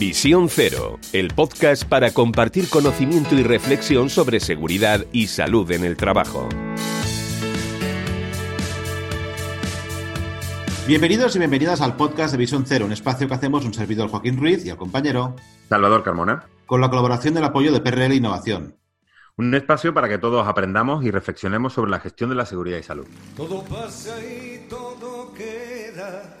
Visión Cero, el podcast para compartir conocimiento y reflexión sobre seguridad y salud en el trabajo. Bienvenidos y bienvenidas al podcast de Visión Cero, un espacio que hacemos un servidor Joaquín Ruiz y el compañero Salvador Carmona, con la colaboración del apoyo de PRL Innovación. Un espacio para que todos aprendamos y reflexionemos sobre la gestión de la seguridad y salud. Todo pasa y todo queda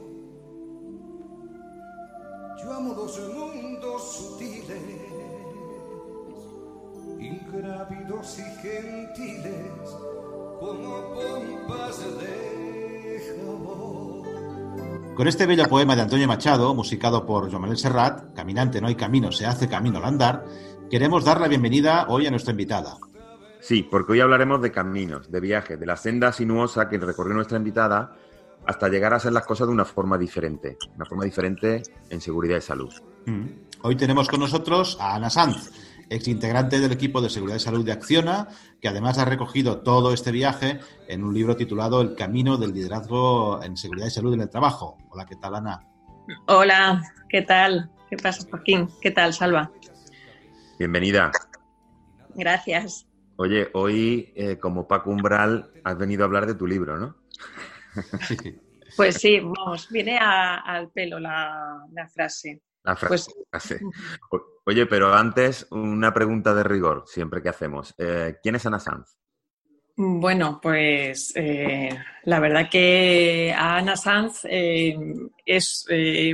Yo amo los mundos sutiles, ingrávidos y gentiles, como pompas de jabón. Con este bello poema de Antonio Machado, musicado por Joan Manuel Serrat, Caminante no hay camino, se hace camino al andar, queremos dar la bienvenida hoy a nuestra invitada. Sí, porque hoy hablaremos de caminos, de viajes, de la senda sinuosa que recorrió nuestra invitada hasta llegar a hacer las cosas de una forma diferente, una forma diferente en seguridad y salud. Mm. Hoy tenemos con nosotros a Ana Sanz, ex integrante del equipo de seguridad y salud de Acciona, que además ha recogido todo este viaje en un libro titulado El camino del liderazgo en seguridad y salud en el trabajo. Hola, ¿qué tal, Ana? Hola, ¿qué tal? ¿Qué pasa, Joaquín? ¿Qué tal, Salva? Bienvenida. Gracias. Oye, hoy, eh, como Paco Umbral, has venido a hablar de tu libro, ¿no? Pues sí, vamos, viene al pelo la, frase. La frase. Pues oye, pero antes una pregunta de rigor, siempre que hacemos. Eh, ¿Quién es Ana Sanz? Bueno, pues eh, la verdad que Ana Sanz eh, es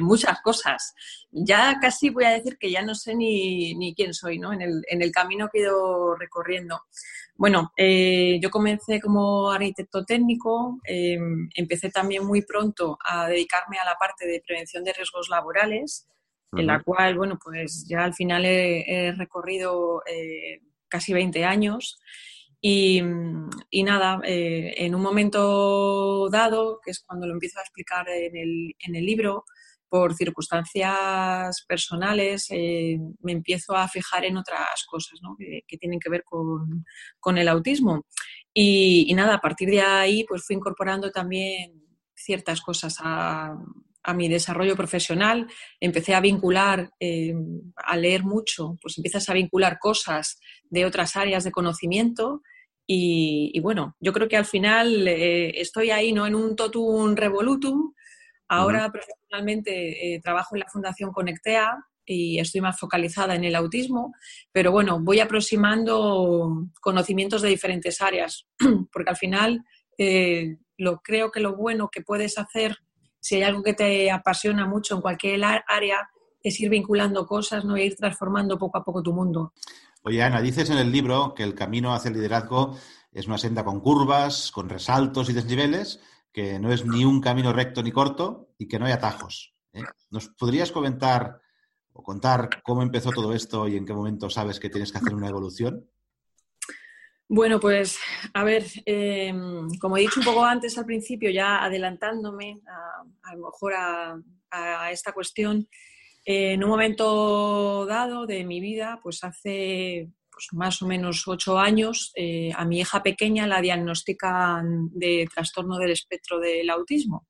muchas cosas. Ya casi voy a decir que ya no sé ni, ni quién soy, ¿no? En el, en el, camino que he ido recorriendo. Bueno, eh, yo comencé como arquitecto técnico, em, empecé también muy pronto a dedicarme a la parte de prevención de riesgos laborales, en la cual, bueno, pues ya al final he, recorrido eh, casi 20 años. Y, nada, eh, en un momento dado, que es cuando lo empiezo a explicar en el, en el libro, por circunstancias personales eh, me empiezo a fijar en otras cosas que, tienen que ver con, el autismo. Y, nada, a partir de ahí pues fui incorporando también ciertas cosas a, mi desarrollo profesional. Empecé a vincular, eh, a leer mucho, pues empiezas a vincular cosas de otras áreas de conocimiento. Y, bueno, yo creo que al final eh, estoy ahí, ¿no? En un totum revolutum, Ahora profesionalmente eh, trabajo en la Fundación Conectea y estoy más focalizada en el autismo, pero bueno, voy aproximando conocimientos de diferentes áreas, porque al final eh, lo creo que lo bueno que puedes hacer, si hay algo que te apasiona mucho en cualquier área, es ir vinculando cosas, ¿no? E ir transformando poco a poco tu mundo. Oye, Ana, dices en el libro que el camino hacia el liderazgo es una senda con curvas, con resaltos y desniveles, que no es ni un camino recto ni corto y que no hay atajos. ¿eh? ¿Nos podrías comentar o contar cómo empezó todo esto y en qué momento sabes que tienes que hacer una evolución? Bueno, pues a ver, em, como he dicho un poco antes al principio, ya adelantándome a, lo mejor a, esta cuestión, en un momento dado de mi vida, pues hace pues, más o menos ocho años, eh, a mi hija pequeña la diagnostican de trastorno del espectro del autismo.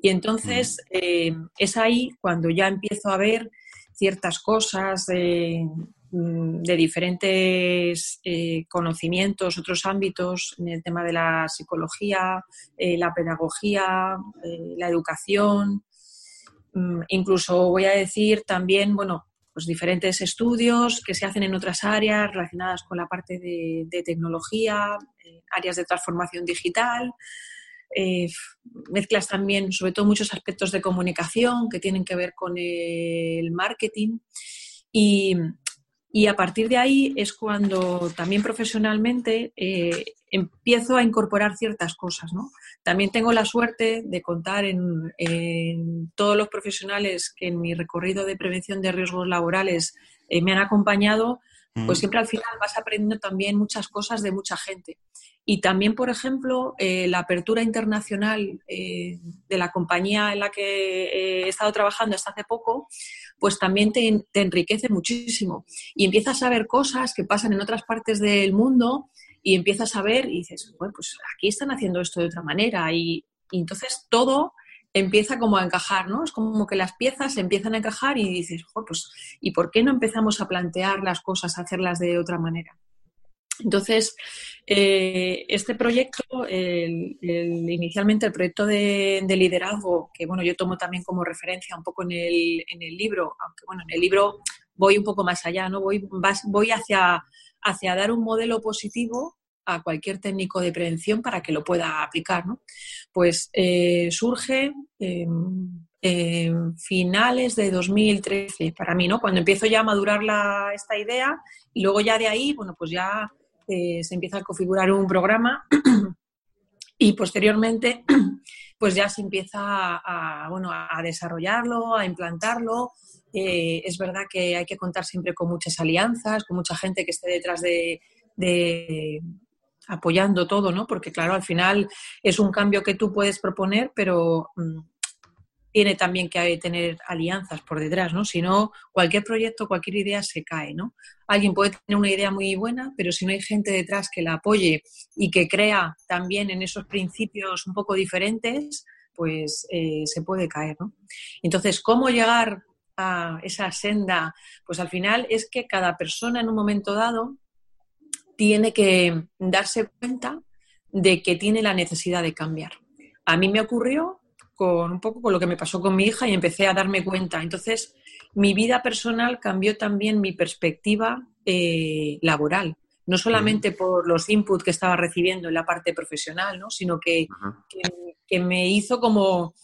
Y entonces eh, es ahí cuando ya empiezo a ver ciertas cosas mm, de diferentes eh, conocimientos, otros ámbitos, en el tema de la psicología, la pedagogía, la educación, Mm, incluso voy a decir también, bueno, pues diferentes estudios que se hacen en otras áreas relacionadas con la parte de, tecnología, eh, áreas de transformación digital. Eh, mezclas también, sobre todo, muchos aspectos de comunicación que tienen que ver con el marketing. Y, y a partir de ahí es cuando también profesionalmente eh, empiezo a incorporar ciertas cosas. ¿no? También tengo la suerte de contar en, todos los profesionales que en mi recorrido de prevención de riesgos laborales eh, me han acompañado, pues mm. siempre al final vas aprendiendo también muchas cosas de mucha gente. Y también, por ejemplo, eh, la apertura internacional eh, de la compañía en la que he estado trabajando hasta hace poco, pues también te, enriquece muchísimo. Y empiezas a ver cosas que pasan en otras partes del mundo y empiezas a ver y dices, bueno, pues aquí están haciendo esto de otra manera. Y, entonces todo empieza como a encajar, ¿no? Es como que las piezas empiezan a encajar y dices, pues, ¿y por qué no empezamos a plantear las cosas, a hacerlas de otra manera? Entonces, eh, este proyecto, inicialmente el proyecto de, liderazgo, que bueno, yo tomo también como referencia un poco en el, en el, libro, aunque bueno, en el libro voy un poco más allá, ¿no? Voy, voy hacia, hacia dar un modelo positivo a cualquier técnico de prevención para que lo pueda aplicar. ¿no? Pues eh, surge en finales de 2013 para mí, ¿no? cuando empiezo ya a madurar la, esta idea y luego ya de ahí, bueno, pues ya eh, se empieza a configurar un programa y posteriormente pues ya se empieza a, bueno, a desarrollarlo, a implantarlo. Eh, es verdad que hay que contar siempre con muchas alianzas, con mucha gente que esté detrás de, apoyando todo, ¿no? Porque claro, al final es un cambio que tú puedes proponer, pero mm, tiene también que tener alianzas por detrás, ¿no? Si no, cualquier proyecto, cualquier idea se cae, ¿no? Alguien puede tener una idea muy buena, pero si no hay gente detrás que la apoye y que crea también en esos principios un poco diferentes, pues eh, se puede caer, ¿no? Entonces, ¿cómo llegar esa senda? Pues al final es que cada persona en un momento dado tiene que darse cuenta de que tiene la necesidad de cambiar. A mí me ocurrió con un poco con lo que me pasó con mi hija y empecé a darme cuenta. Entonces, mi vida personal cambió también mi perspectiva eh, laboral, no solamente por los inputs que estaba recibiendo en la parte profesional, ¿no? sino que, que, me hizo como,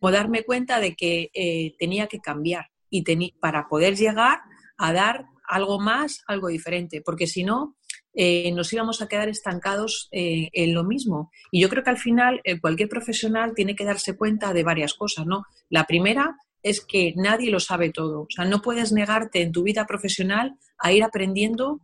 darme cuenta de que eh, tenía que cambiar y para poder llegar a dar algo más, algo diferente, porque si no, eh, nos íbamos a quedar estancados eh, en lo mismo. Y yo creo que al final cualquier profesional tiene que darse cuenta de varias cosas, ¿no? La primera es que nadie lo sabe todo. O sea, no puedes negarte en tu vida profesional a ir aprendiendo,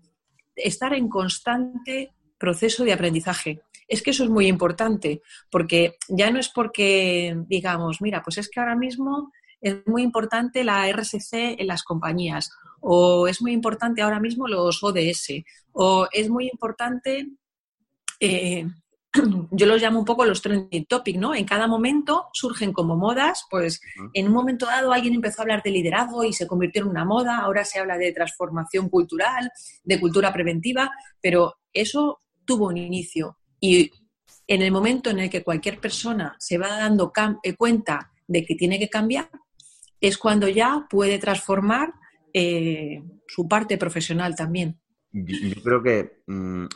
estar en constante proceso de aprendizaje. Es que eso es muy importante, porque ya no es porque digamos, mira, pues es que ahora mismo es muy importante la RSC en las compañías o es muy importante ahora mismo los ODS, o es muy importante, eh, yo los llamo un poco los trending topics, ¿no? En cada momento surgen como modas, pues en un momento dado alguien empezó a hablar de liderazgo y se convirtió en una moda, ahora se habla de transformación cultural, de cultura preventiva, pero eso tuvo un inicio y en el momento en el que cualquier persona se va dando eh, cuenta de que tiene que cambiar, es cuando ya puede transformar eh, su parte profesional también. Yo creo que mm,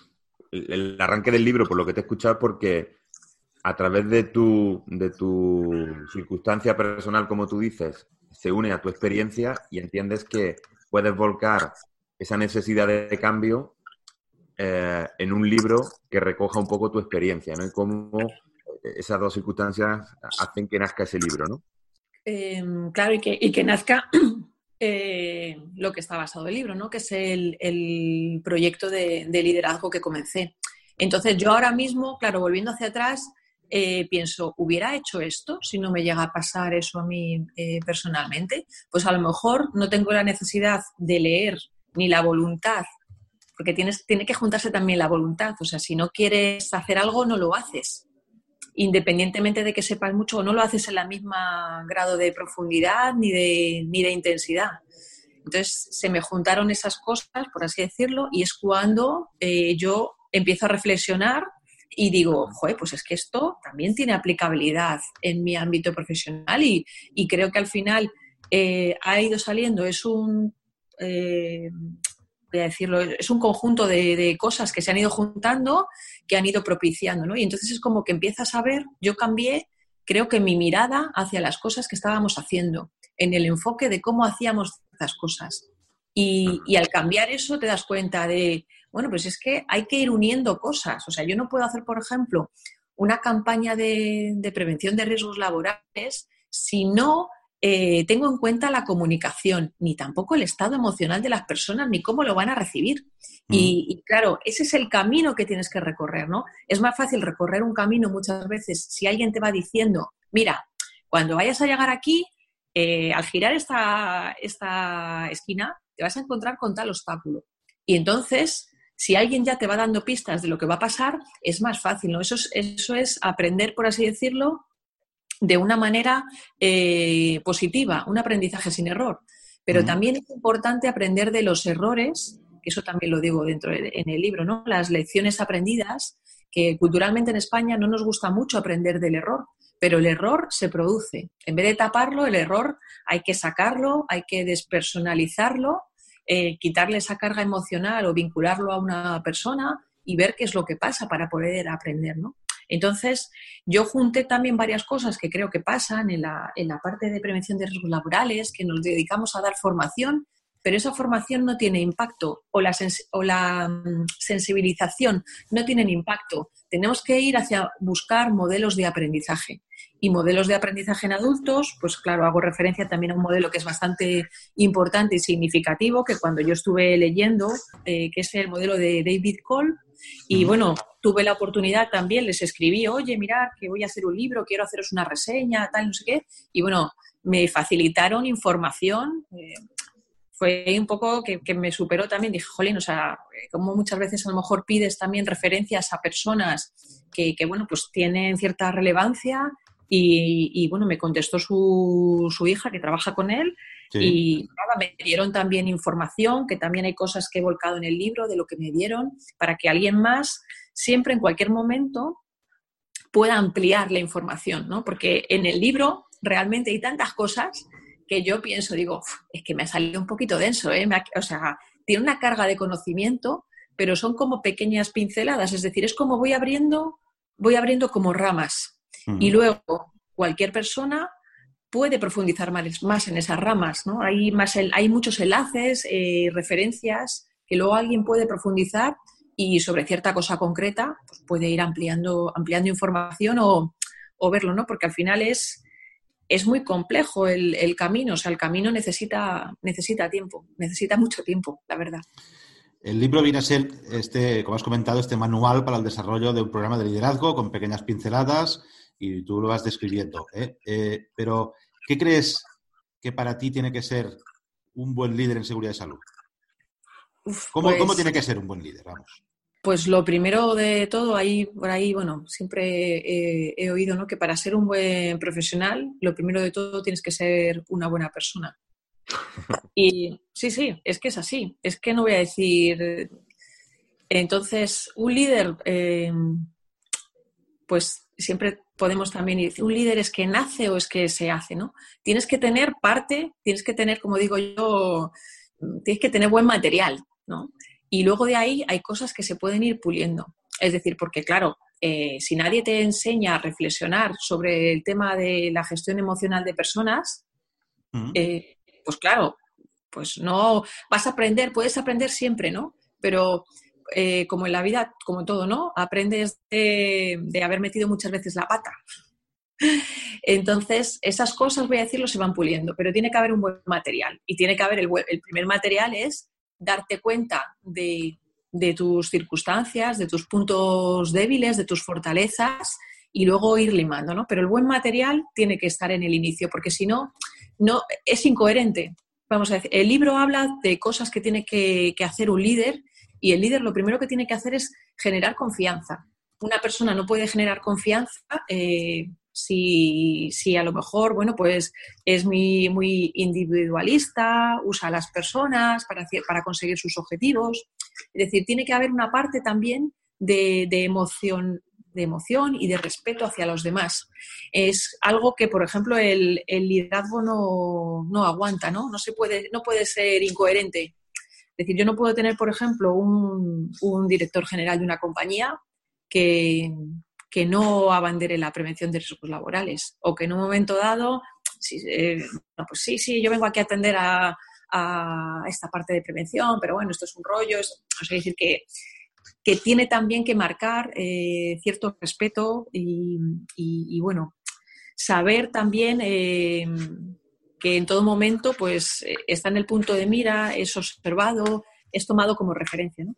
el arranque del libro, por lo que te he escuchado, es porque a través de tu, de tu circunstancia personal, como tú dices, se une a tu experiencia y entiendes que puedes volcar esa necesidad de cambio eh, en un libro que recoja un poco tu experiencia, ¿no? Y cómo esas dos circunstancias hacen que nazca ese libro, ¿no? Em, claro, y que, y que nazca eh, lo que está basado el libro, ¿no? que es el, proyecto de, liderazgo que comencé. Entonces, yo ahora mismo, claro, volviendo hacia atrás, eh, pienso, ¿hubiera hecho esto si no me llega a pasar eso a mí eh, personalmente? Pues a lo mejor no tengo la necesidad de leer ni la voluntad, porque tienes, tiene que juntarse también la voluntad. O sea, si no quieres hacer algo, no lo haces. Independientemente de que sepas mucho o no lo haces en la misma grado de profundidad ni de, ni de intensidad. Entonces se me juntaron esas cosas, por así decirlo, y es cuando eh, yo empiezo a reflexionar y digo, joder, pues es que esto también tiene aplicabilidad en mi ámbito profesional y, creo que al final eh, ha ido saliendo, es un, eh, voy a decirlo, es un conjunto de, cosas que se han ido juntando, que han ido propiciando, ¿no? Y entonces es como que empiezas a ver, yo cambié, creo que mi mirada hacia las cosas que estábamos haciendo, en el enfoque de cómo hacíamos estas cosas. Y, y, al cambiar eso te das cuenta de, bueno, pues es que hay que ir uniendo cosas. O sea, yo no puedo hacer, por ejemplo, una campaña de, prevención de riesgos laborales si no eh, tengo en cuenta la comunicación, ni tampoco el estado emocional de las personas, ni cómo lo van a recibir. Y, y, claro, ese es el camino que tienes que recorrer, ¿no? Es más fácil recorrer un camino muchas veces si alguien te va diciendo, mira, cuando vayas a llegar aquí, eh, al girar esta, esta esquina, te vas a encontrar con tal obstáculo. Y entonces si alguien ya te va dando pistas de lo que va a pasar, es más fácil, ¿no? Eso es, eso es aprender, por así decirlo, de una manera eh, positiva, un aprendizaje sin error. Pero también es importante aprender de los errores, que eso también lo digo dentro de, en el libro, ¿no? Las lecciones aprendidas, que culturalmente en España no nos gusta mucho aprender del error, pero el error se produce. En vez de taparlo, el error hay que sacarlo, hay que despersonalizarlo eh, quitarle esa carga emocional o vincularlo a una persona y ver qué es lo que pasa para poder aprender, ¿no? Entonces, yo junté también varias cosas que creo que pasan en la, en la parte de prevención de riesgos laborales, que nos dedicamos a dar formación, pero esa formación no tiene impacto o la, o la mm, sensibilización no tienen impacto. Tenemos que ir hacia buscar modelos de aprendizaje. Y modelos de aprendizaje en adultos, pues claro, hago referencia también a un modelo que es bastante importante y significativo, que cuando yo estuve leyendo, eh, que es el modelo de David Cole, y bueno, tuve la oportunidad también, les escribí, oye, mirad, que voy a hacer un libro, quiero haceros una reseña, tal, no sé qué, y bueno, me facilitaron información. Eh, fue un poco que, me superó también. Dije, jolín, o sea, como muchas veces a lo mejor pides también referencias a personas que, que bueno, pues tienen cierta relevancia y, bueno, me contestó su, su, hija que trabaja con él y nada, me dieron también información, que también hay cosas que he volcado en el libro de lo que me dieron, para que alguien más, siempre en cualquier momento, pueda ampliar la información, ¿no? Porque en el libro realmente hay tantas cosas que yo pienso, digo, es que me ha salido un poquito denso, ¿eh? o sea, tiene una carga de conocimiento, pero son como pequeñas pinceladas, es decir, es como voy abriendo, voy abriendo como ramas, y luego cualquier persona puede profundizar más, en esas ramas, ¿no? Hay, más hay muchos enlaces, eh, referencias que luego alguien puede profundizar y sobre cierta cosa concreta pues puede ir ampliando, ampliando información o, verlo, ¿no? Porque al final es, es muy complejo el, el, camino, o sea, el camino necesita, necesita tiempo, necesita mucho tiempo, la verdad. El libro viene a ser, este, como has comentado, este manual para el desarrollo de un programa de liderazgo con pequeñas pinceladas y tú lo vas describiendo. ¿eh? Eh, pero, ¿qué crees que para ti tiene que ser un buen líder en seguridad de salud? ¿Cómo, ¿Cómo, pues tiene que ser un buen líder? Vamos. Pues lo primero de todo, ahí, por ahí, bueno, siempre he, oído ¿no? que para ser un buen profesional, lo primero de todo tienes que ser una buena persona. Y sí, sí, es que es así. Es que no voy a decir. Entonces, un líder, eh, pues siempre podemos también decir, un líder es que nace o es que se hace, ¿no? Tienes que tener parte, tienes que tener, como digo yo, tienes que tener buen material, ¿no? Y luego de ahí hay cosas que se pueden ir puliendo. Es decir, porque claro, eh, si nadie te enseña a reflexionar sobre el tema de la gestión emocional de personas, eh, pues claro, pues no vas a aprender, puedes aprender siempre, ¿no? Pero eh, como en la vida, como todo, ¿no? Aprendes de, haber metido muchas veces la pata. Entonces, esas cosas, voy a decirlo, se van puliendo, pero tiene que haber un buen material. Y tiene que haber el, el primer material es darte cuenta de, tus circunstancias, de tus puntos débiles, de tus fortalezas y luego ir limando, ¿no? Pero el buen material tiene que estar en el inicio, porque si no, no es incoherente. Vamos a decir, el libro habla de cosas que tiene que, hacer un líder y el líder lo primero que tiene que hacer es generar confianza. Una persona no puede generar confianza eh, si, si, a lo mejor, bueno, pues es muy, muy individualista, usa a las personas para, para conseguir sus objetivos. Es decir, tiene que haber una parte también de, de emoción, de emoción y de respeto hacia los demás. Es algo que, por ejemplo, el, liderazgo no, aguanta, ¿no? No, se puede, no puede ser incoherente. Es decir, yo no puedo tener, por ejemplo, un, director general de una compañía que, que, no abandere la prevención de riesgos laborales o que en un momento dado, eh, pues sí, sí, yo vengo aquí a atender a, esta parte de prevención, pero bueno, esto es un rollo. Es, o sea, decir que que tiene también que marcar eh, cierto respeto y, bueno, saber también eh, que en todo momento pues está en el punto de mira, es observado, es tomado como referencia. ¿no?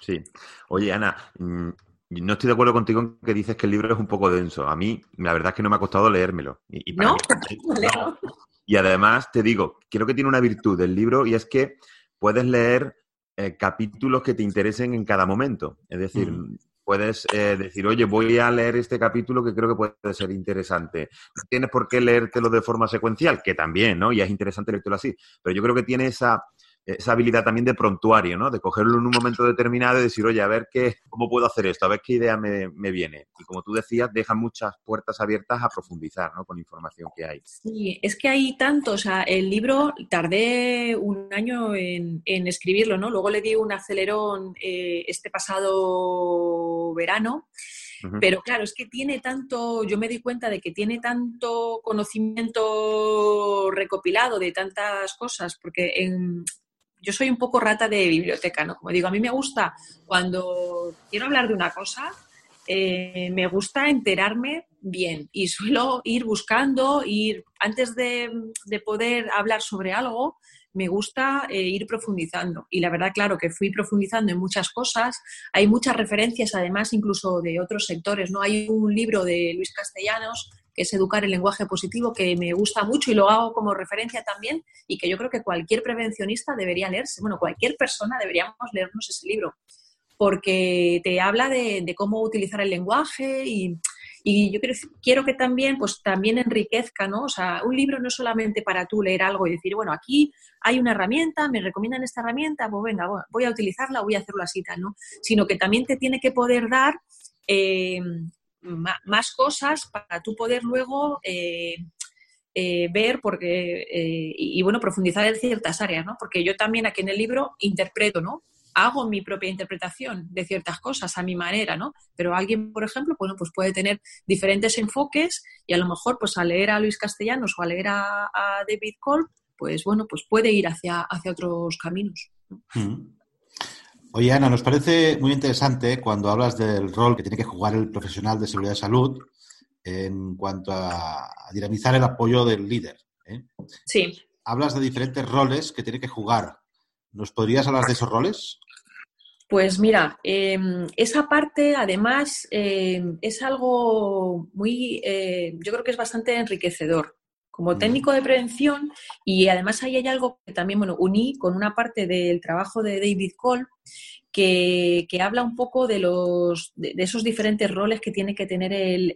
Sí. Oye, Ana, mm, no estoy de acuerdo contigo en que dices que el libro es un poco denso. A mí, la verdad es que no me ha costado leérmelo. Y, ¿No? y además, te digo, creo que tiene una virtud del libro y es que puedes leer eh, capítulos que te interesen en cada momento. Es decir, mm. puedes eh, decir, oye, voy a leer este capítulo que creo que puede ser interesante. No tienes por qué leértelo de forma secuencial, que también, ¿no? Y es interesante leértelo así. Pero yo creo que tiene esa, esa habilidad también de prontuario, ¿no? De cogerlo en un momento determinado y decir, oye, a ver qué, cómo puedo hacer esto, a ver qué idea me, viene. Y como tú decías, deja muchas puertas abiertas a profundizar, ¿no? Con información que hay. Sí, es que hay tanto, o sea, el libro tardé un año en, escribirlo, ¿no? Luego le di un acelerón eh, este pasado verano. Pero claro, es que tiene tanto, yo me di cuenta de que tiene tanto conocimiento recopilado de tantas cosas, porque en, yo soy un poco rata de biblioteca, ¿no? Como digo, a mí me gusta cuando quiero hablar de una cosa, eh, me gusta enterarme bien y suelo ir buscando, ir antes de, poder hablar sobre algo, me gusta eh, ir profundizando. Y la verdad, claro, que fui profundizando en muchas cosas. Hay muchas referencias, además, incluso de otros sectores. ¿no? Hay un libro de Luis Castellanos que es Educar el lenguaje positivo, que me gusta mucho y lo hago como referencia también y que yo creo que cualquier prevencionista debería leerse, bueno, cualquier persona deberíamos leernos ese libro, porque te habla de, cómo utilizar el lenguaje y, yo quiero, que también, pues también enriquezca, ¿no? O sea, un libro no es solamente para tú leer algo y decir, bueno, aquí hay una herramienta, me recomiendan esta herramienta, pues venga, voy a utilizarla, voy a hacerlo así, tal, ¿no? Sino que también te tiene que poder dar eh, más cosas para tú poder luego eh, eh, ver porque, eh, y, bueno, profundizar en ciertas áreas, ¿no? Porque yo también aquí en el libro interpreto, ¿no? Hago mi propia interpretación de ciertas cosas a mi manera, ¿no? Pero alguien, por ejemplo, bueno, pues puede tener diferentes enfoques y a lo mejor, pues al leer a Luis Castellanos o a leer a, David Cole, pues bueno, pues puede ir hacia, hacia otros caminos. Mm. Oye, Ana, nos parece muy interesante cuando hablas del rol que tiene que jugar el profesional de seguridad de salud en cuanto a, dinamizar el apoyo del líder. ¿eh? Sí. Hablas de diferentes roles que tiene que jugar. ¿Nos podrías hablar de esos roles? Pues mira, em, esa parte además em, es algo muy, eh, yo creo que es bastante enriquecedor como técnico de prevención y además ahí hay algo que también, bueno, uní con una parte del trabajo de David Cole que, habla un poco de, los, de, esos diferentes roles que tiene que tener el,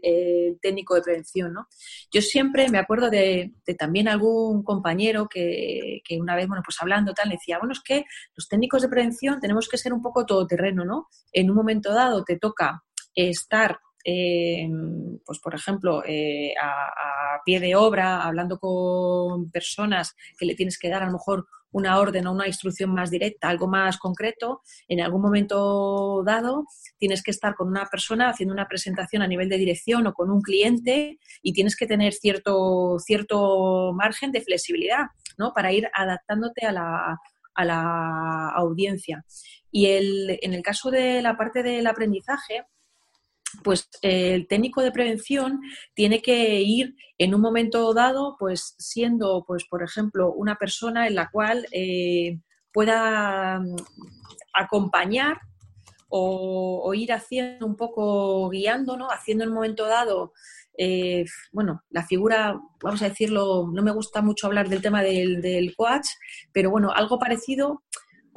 técnico de prevención. ¿no? Yo siempre me acuerdo de, también algún compañero que, que, una vez, bueno, pues hablando tal, decía, bueno, es que los técnicos de prevención tenemos que ser un poco todoterreno, ¿no? En un momento dado te toca estar eh, pues por ejemplo, eh, a, pie de obra, hablando con personas que le tienes que dar a lo mejor una orden o una instrucción más directa, algo más concreto, en algún momento dado tienes que estar con una persona haciendo una presentación a nivel de dirección o con un cliente y tienes que tener cierto, cierto margen de flexibilidad ¿no? para ir adaptándote a la, a la audiencia. Y el, en el caso de la parte del aprendizaje, pues el técnico de prevención tiene que ir en un momento dado, pues siendo, pues por ejemplo, una persona en la cual eh, pueda mm, acompañar o, ir haciendo un poco guiando, ¿no? Haciendo en un momento dado, eh, bueno, la figura, vamos a decirlo, no me gusta mucho hablar del tema del, del coach, pero bueno, algo parecido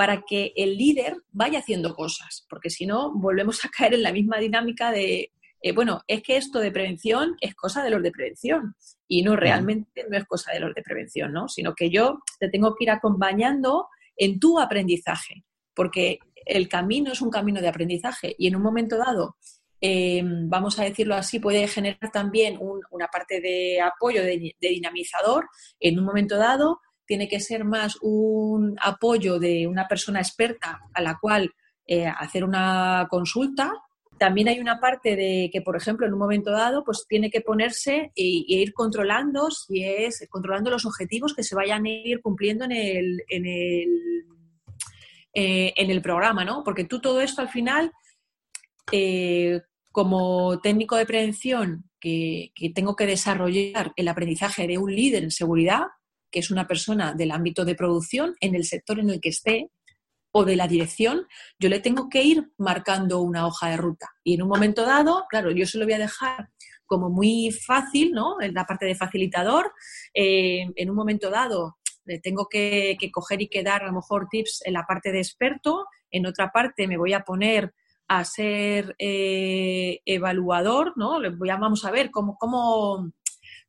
para que el líder vaya haciendo cosas, porque si no, volvemos a caer en la misma dinámica de, eh, bueno, es que esto de prevención es cosa de los de prevención y no realmente no es cosa de los de prevención, ¿no? Sino que yo te tengo que ir acompañando en tu aprendizaje, porque el camino es un camino de aprendizaje y en un momento dado, em, vamos a decirlo así, puede generar también una parte de apoyo, de, dinamizador. En un momento dado, tiene que ser más un apoyo de una persona experta a la cual eh, hacer una consulta. También hay una parte de que, por ejemplo, en un momento dado, pues tiene que ponerse e, ir controlando si es controlando los objetivos que se vayan a ir cumpliendo en el, en el eh, en el programa, ¿no? Porque tú todo esto al final, eh, como técnico de prevención, que, tengo que desarrollar el aprendizaje de un líder en seguridad, que es una persona del ámbito de producción, en el sector en el que esté, o de la dirección, yo le tengo que ir marcando una hoja de ruta. Y en un momento dado, claro, yo se lo voy a dejar como muy fácil, ¿no? En la parte de facilitador. Eh, en un momento dado, tengo que, coger y que dar a lo mejor tips en la parte de experto, en otra parte me voy a poner a ser eh, evaluador, ¿no? Vamos a ver cómo, cómo,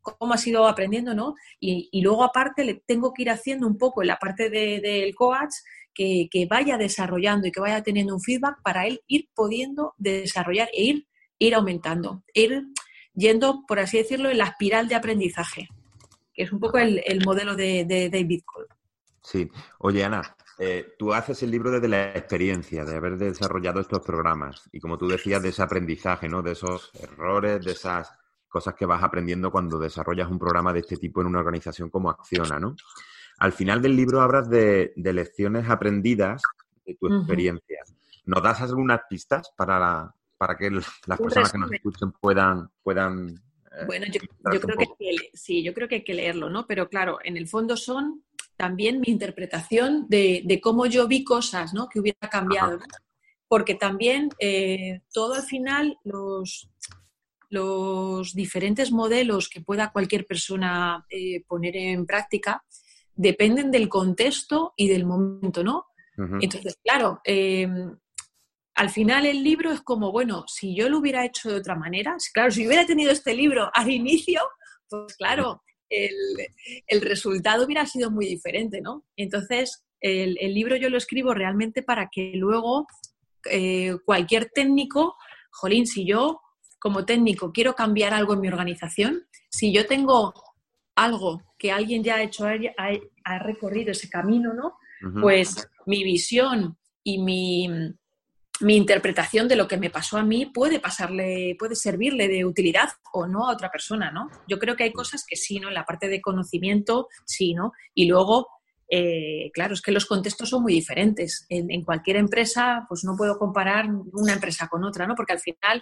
cómo ha sido aprendiendo, ¿no? Y, luego aparte le tengo que ir haciendo un poco en la parte del coach que, vaya desarrollando y que vaya teniendo un feedback para él ir pudiendo desarrollar e ir, ir aumentando, ir yendo, por así decirlo, en la espiral de aprendizaje que es un poco el, modelo de, David Cole. Sí. Oye, Ana, eh, tú haces el libro desde la experiencia, de haber desarrollado estos programas y como tú decías, de ese aprendizaje, ¿no? De esos errores, de esas cosas que vas aprendiendo cuando desarrollas un programa de este tipo en una organización como Acciona, ¿no? Al final del libro hablas de, lecciones aprendidas de tu experiencia. ¿Nos das algunas pistas para, para que las personas que nos escuchen puedan, puedan eh, bueno, yo, creo que, sí, yo creo que hay que leerlo, ¿no? Pero claro, en el fondo son también mi interpretación de, cómo yo vi cosas, ¿no? Que hubiera cambiado. Porque también eh, todo al final, los, los diferentes modelos que pueda cualquier persona eh, poner en práctica dependen del contexto y del momento, ¿no? Entonces, claro, al final el libro es como, bueno, si yo lo hubiera hecho de otra manera, claro, si hubiera tenido este libro al inicio, pues claro, el, resultado hubiera sido muy diferente, ¿no? Entonces, el, libro yo lo escribo realmente para que luego eh, cualquier técnico, jolín, si yo como técnico quiero cambiar algo en mi organización, si yo tengo algo que alguien ya ha hecho, ha, recorrido ese camino, ¿no? Pues mi visión y mi, mi interpretación de lo que me pasó a mí puede pasarle, puede servirle de utilidad o no a otra persona, ¿no? Yo creo que hay cosas que sí, ¿no? En la parte de conocimiento, sí, ¿no? Y luego, eh, claro, es que los contextos son muy diferentes. En, cualquier empresa, pues no puedo comparar una empresa con otra, ¿no? Porque al final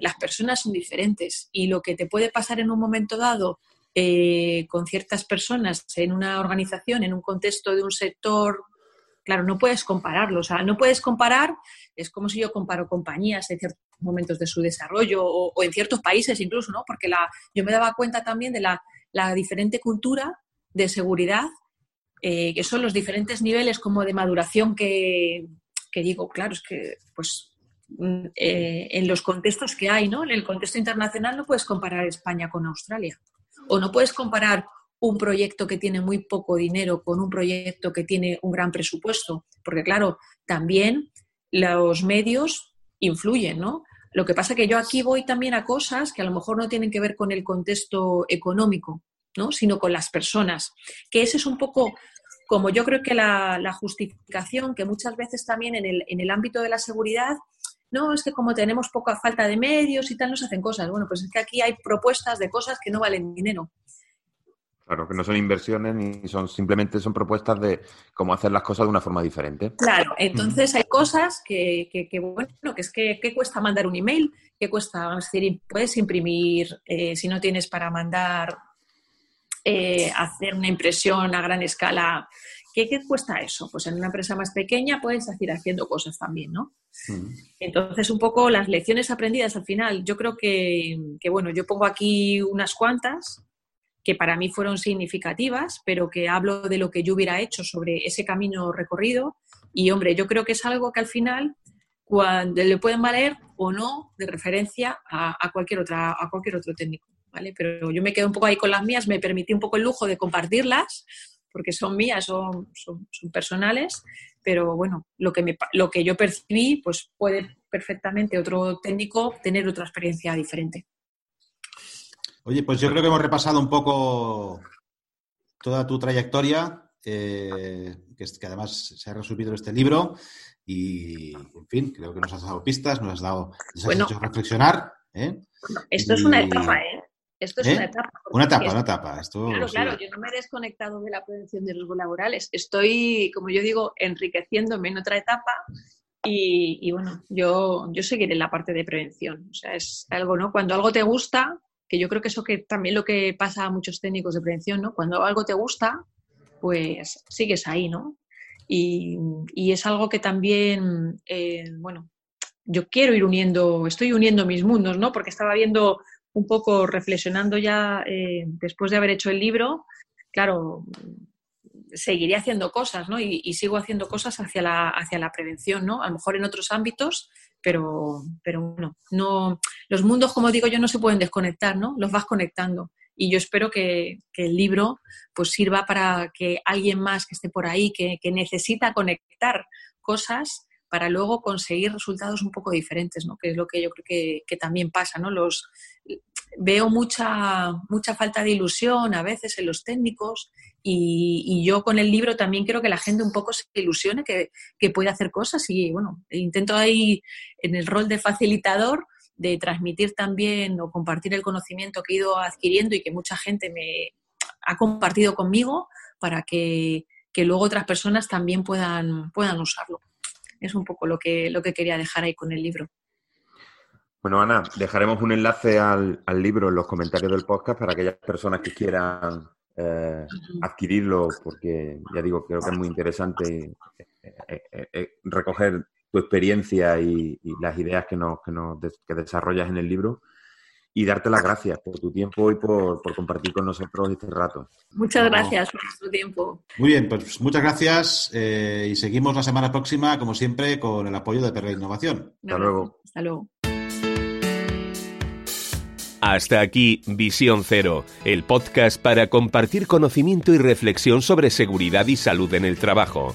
las personas son diferentes y lo que te puede pasar en un momento dado eh, con ciertas personas en una organización, en un contexto de un sector claro, no puedes compararlo. O sea, no puedes comparar, es como si yo comparo compañías en ciertos momentos de su desarrollo o, en ciertos países incluso, ¿no? Porque la, yo me daba cuenta también de la, diferente cultura de seguridad, eh, que son los diferentes niveles como de maduración que, digo, claro, es que pues mm, eh, en los contextos que hay, ¿no? En el contexto internacional no puedes comparar España con Australia. O no puedes comparar un proyecto que tiene muy poco dinero con un proyecto que tiene un gran presupuesto, porque claro, también los medios influyen, ¿no? Lo que pasa que yo aquí voy también a cosas que a lo mejor no tienen que ver con el contexto económico, ¿no? Sino con las personas. Que ese es un poco como yo creo que la, justificación que muchas veces también en el, en el ámbito de la seguridad no, es que como tenemos poca falta de medios y tal, nos hacen cosas. Bueno, pues es que aquí hay propuestas de cosas que no valen dinero. Claro, que no son inversiones ni son simplemente son propuestas de cómo hacer las cosas de una forma diferente. Claro, entonces hay cosas que, que, bueno, que es que ¿qué cuesta mandar un email, ¿qué cuesta, decir, puedes imprimir eh, si no tienes para mandar, eh, hacer una impresión a gran escala ¿Qué, cuesta eso? Pues en una empresa más pequeña puedes seguir haciendo cosas también, ¿no? Entonces, un poco las lecciones aprendidas al final, yo creo que, que, bueno, yo pongo aquí unas cuantas que para mí fueron significativas, pero que hablo de lo que yo hubiera hecho sobre ese camino recorrido. Y, hombre, yo creo que es algo que al final cuando le pueden valer o no de referencia a, cualquier, otra, a cualquier otro técnico. ¿vale? Pero yo me quedo un poco ahí con las mías, me permití un poco el lujo de compartirlas, porque son mías, son, son, personales, pero bueno, lo que, me, lo que yo percibí, pues puede perfectamente otro técnico tener otra experiencia diferente. Oye, pues yo creo que hemos repasado un poco toda tu trayectoria, eh, que, que, además se ha resumido en este libro. Y, en fin, creo que nos has dado pistas, nos has dado, nos has hecho reflexionar. ¿eh? Esto es una etapa, ¿eh? Esto es ¿Eh? una etapa. Una etapa, una etapa. Esto, claro, claro, yo no me he desconectado de la prevención de riesgos laborales. Estoy, como yo digo, enriqueciéndome en otra etapa y, y, bueno, yo, yo seguiré en la parte de prevención. O sea, es algo, ¿no? Cuando algo te gusta, que yo creo que eso que también lo que pasa a muchos técnicos de prevención, ¿no? Cuando algo te gusta, pues sigues ahí, ¿no? Y, es algo que también, eh, bueno, yo quiero ir uniendo, estoy uniendo mis mundos, ¿no? Porque estaba viendo un poco, reflexionando ya eh, después de haber hecho el libro, claro, seguiré haciendo cosas, ¿no? Y, sigo haciendo cosas hacia la, hacia la prevención, ¿no? A lo mejor en otros ámbitos, pero, pero bueno, no, los mundos, como digo yo, no se pueden desconectar, ¿no? Los vas conectando y yo espero que, el libro pues sirva para que alguien más que esté por ahí, que, necesita conectar cosas para luego conseguir resultados un poco diferentes, ¿no? que es lo que yo creo que, también pasa. ¿no? Los, veo mucha, mucha falta de ilusión a veces en los técnicos y, yo con el libro también quiero que la gente un poco se ilusione, que, que puede hacer cosas y bueno, intento ahí en el rol de facilitador de transmitir también o compartir el conocimiento que he ido adquiriendo y que mucha gente me ha compartido conmigo para que, luego otras personas también puedan, puedan usarlo. Es un poco lo que, lo que quería dejar ahí con el libro. Bueno, Ana, dejaremos un enlace al, libro en los comentarios del podcast para aquellas personas que quieran eh, adquirirlo, porque ya digo, creo que es muy interesante eh, eh, recoger tu experiencia y, las ideas que, nos, que, nos, que desarrollas en el libro y darte las gracias por tu tiempo y por, compartir con nosotros este rato. Muchas gracias por tu tiempo. Muy bien, pues muchas gracias eh, y seguimos la semana próxima, como siempre, con el apoyo de Perra Innovación. Hasta luego. Hasta luego. Hasta aquí Visión Cero, el podcast para compartir conocimiento y reflexión sobre seguridad y salud en el trabajo.